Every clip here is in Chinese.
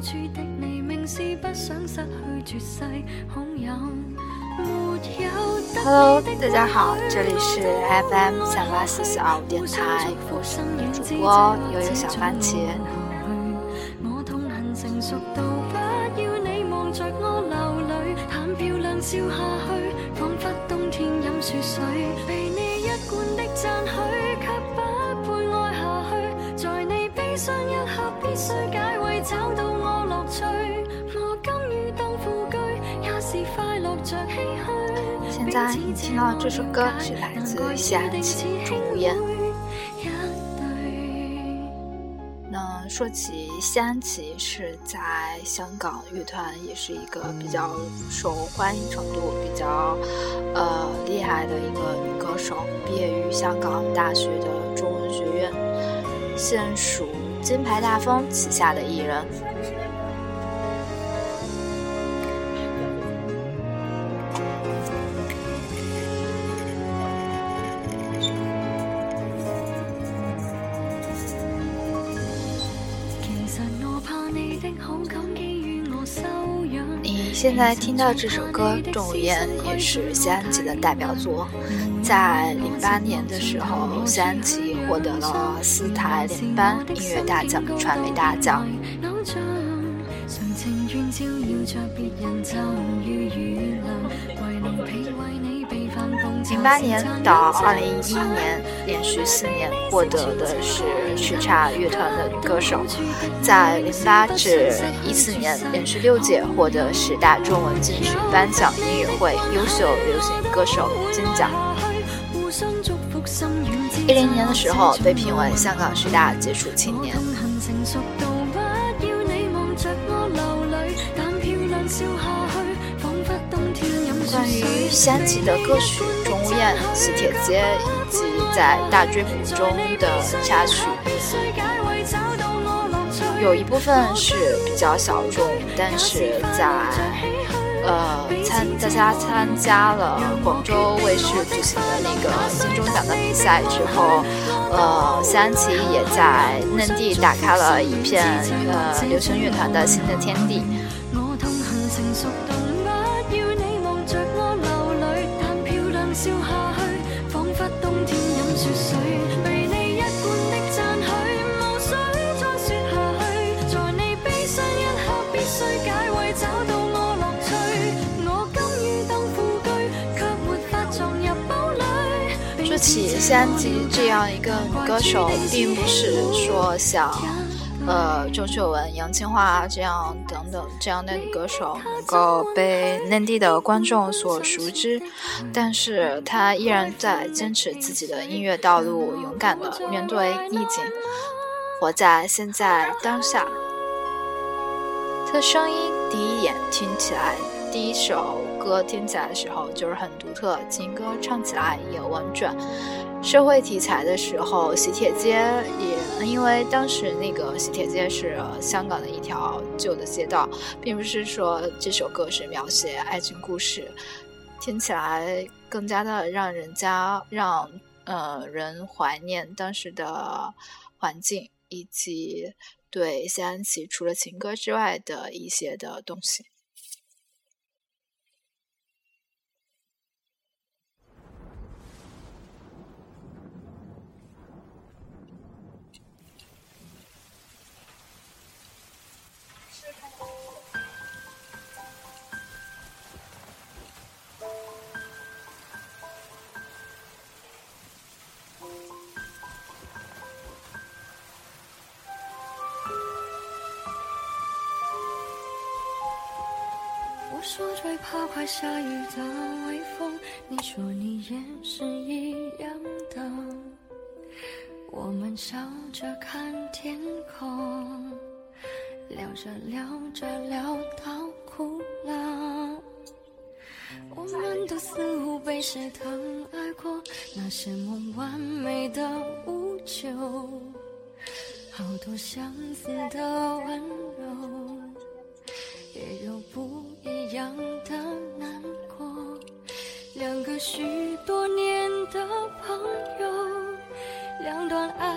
处的你明是不想失去绝世 Hello，大家好，这里是 FM 三八四四二五电台，我是你的主播悠悠小番茄。我痛恨成熟到不要你望着我流泪，淡漂亮笑下去，仿佛冬天饮雪水。被你一贯的赞许，却不配爱下去。在你悲傷一刻，必須解找到我樂趣。我甘於當副居，也是快樂着唏噓。现在你听到这首歌是来自谢安琪《钟无艳》。那说起谢安琪，是在香港乐团也是一个比较受欢迎程度比较呃厉害的一个女歌手，毕业于香港大学的中文学院，现属金牌大风旗下的艺人。你现在听到这首歌《钟无艳》也是谢安琪的代表作。在零八年的时候，谢安琪获得了四台联颁音乐大奖、传媒大奖。零八年到二零一一年，连续四年获得的是叱咤乐团的女歌手。在零八至一四年，连续六届获得十大中文金曲颁奖音乐会优秀流行歌手金奖。一零年的时候，被评为香港十大杰出青年。关于谢安琪的歌曲《钟无艳》《喜帖街》以及在大追捕中的插曲，有一部分是比较小众，但是在呃参大家参加了广州卫视举行的那个金钟奖的比赛之后，呃西安琪也在内地打开了一片呃流行乐团的新的天地。起谢安琪这样一个女歌手，并不是说像呃郑秀文、杨千嬅这样等等这样的女歌手能够被内地的观众所熟知，但是她依然在坚持自己的音乐道路，勇敢的面对逆境，活在现在当下。她的声音第一眼听起来。第一首歌听起来的时候就是很独特，情歌唱起来也婉转。社会题材的时候，《喜帖街》也因为当时那个喜帖街是香港的一条旧的街道，并不是说这首歌是描写爱情故事，听起来更加的让人家让呃人怀念当时的环境以及对谢安琪除了情歌之外的一些的东西。我说最怕快下雨的微风，你说你也是一样的。我们笑着看天空，聊着聊着聊到哭了。我们都似乎被谁疼爱过，那些梦完美的无救，好多相似的温柔，也有不一样的难过。两个许多年的朋友。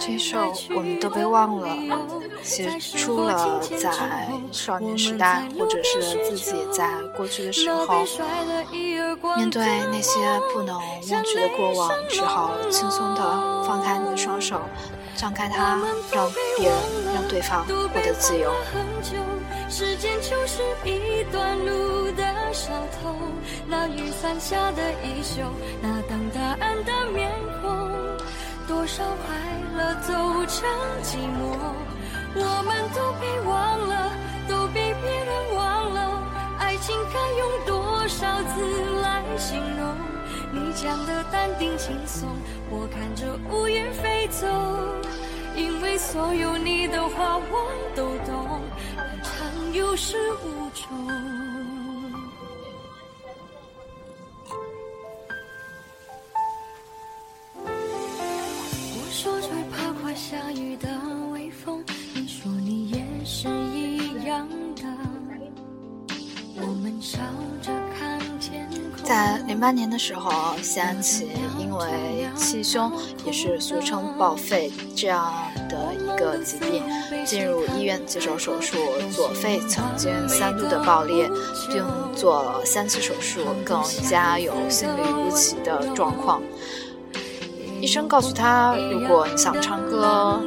这首我们都被忘了，写出了在少年时代，或者是自己在过去的时候，面对那些不能忘却的过往，只好轻松的放开你的双手，张开它，让别人，让对方获得自由。时间就是一段路的小偷，那雨伞下的衣袖，那等答案的面孔。多少快乐走成寂寞，我们都被忘了，都被别人忘了。爱情该用多少字来形容？你讲的淡定轻松，我看着乌云飞走。因为所有你的话我都懂，但常有始无终。我说最怕快下雨的微风，你说你也是一样的。我们笑着看见。在零八年的时候，谢安琪因为气胸，也是俗称报废这样的一个疾病，进入医院接受手术，左肺曾经三度的爆裂，并做了三次手术，更加有心律不齐的状况。医生告诉他，如果你想唱歌，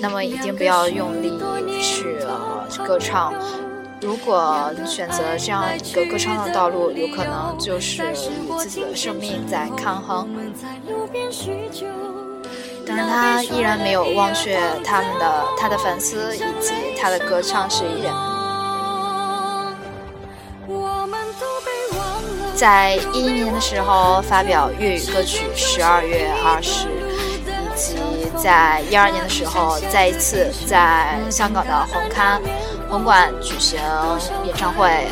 那么一定不要用力去歌唱。如果你选择这样一个歌唱的道路，有可能就是与自己的生命在抗衡。但是他依然没有忘却他们的他的粉丝以及他的歌唱事业。在一一年的时候发表粤语歌曲《十二月二十》，以及在一二年的时候再一次在香港的红磡。红馆举行演唱会，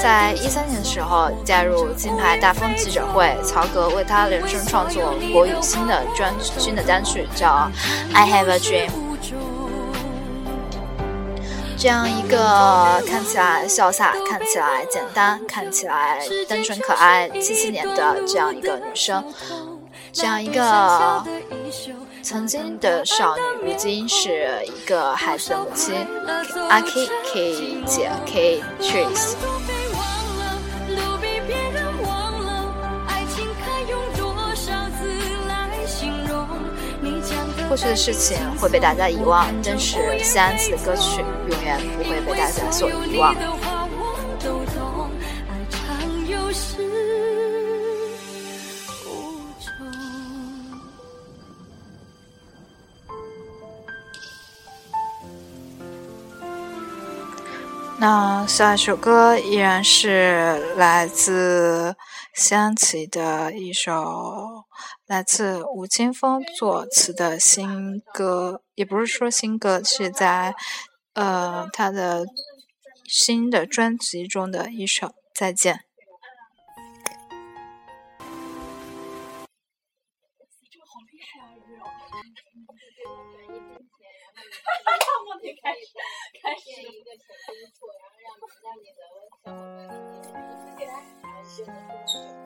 在一三年的时候加入金牌大风记者会，曹格为他人生创作国语新的专新的单曲，叫《I Have a Dream》。这样一个看起来潇洒、看起来简单、看起来单纯可爱、七七年的这样一个女生，这样一个曾经的少女，如今是一个孩子的母亲，阿 K K 姐 K Trace。过去的事情会被大家遗忘，但是谢安琪的歌曲永远不会被大家所遗忘。那下一首歌依然是来自谢安琪的一首。来自吴青峰作词的新歌，也不是说新歌，是在呃他的新的专辑中的一首《再见》。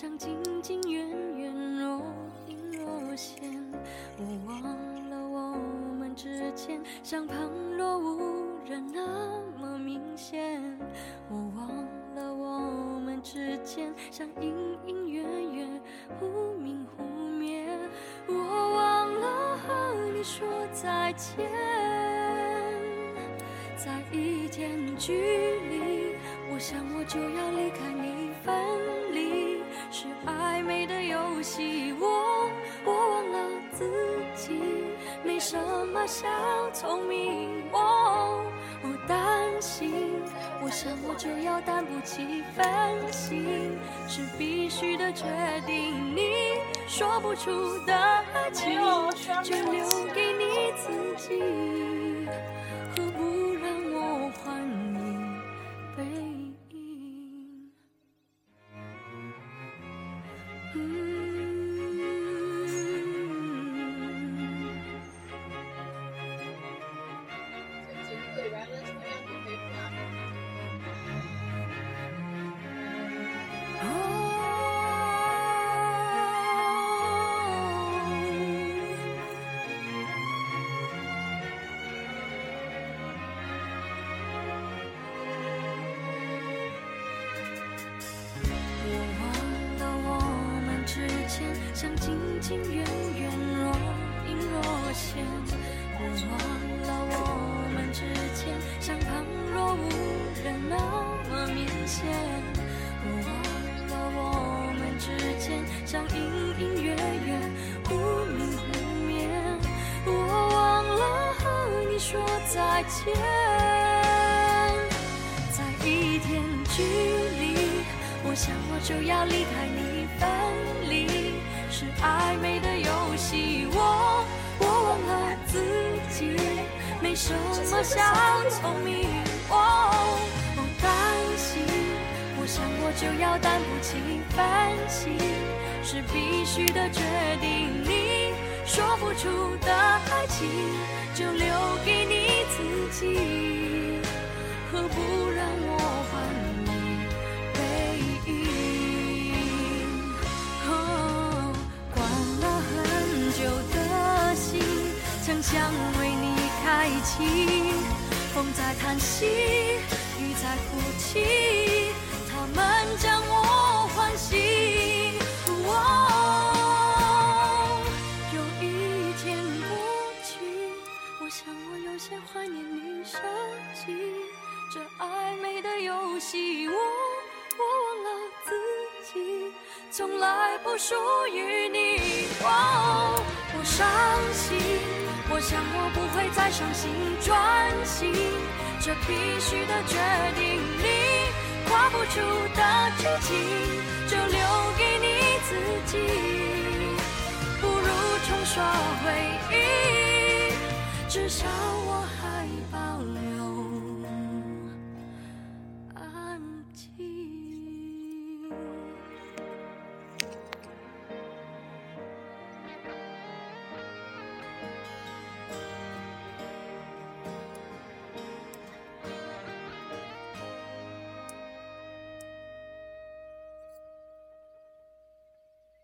像近近远远，若隐若现。我忘了我们之间，像旁若无人那么明显。我忘了我们之间，像隐隐约约，忽明忽灭。我忘了和你说再见，在一点距离。我想我就要离开你，分离是暧昧的游戏，我我忘了自己，没什么小聪明，我我担心，我想我就要担不起分心，是必须的决定，你说不出的爱情，就留给你自己，何不让我还近近远远，若隐若现。我忘了我们之间像旁若无人那么明显。我忘了我们之间像隐隐约约，忽明忽灭。我忘了和你说再见。在一天距离，我想我就要离开你，暧昧的游戏，我我忘了自己，没什么小聪明，哦，我担心，我想我就要担不起分心，是必须的决定，你说不出的爱情，就留给你自己。何不让我还开启。风在叹息，雨在哭泣，他们将我唤醒。哦，有一天过去，我想我有些怀念你设计这暧昧的游戏，我我忘了自己，从来不属于你。哦，我伤心，我想我不会再伤心，专心，这必须的决定，你跨不出的剧情，就留给你自己。不如重刷回忆，至少我。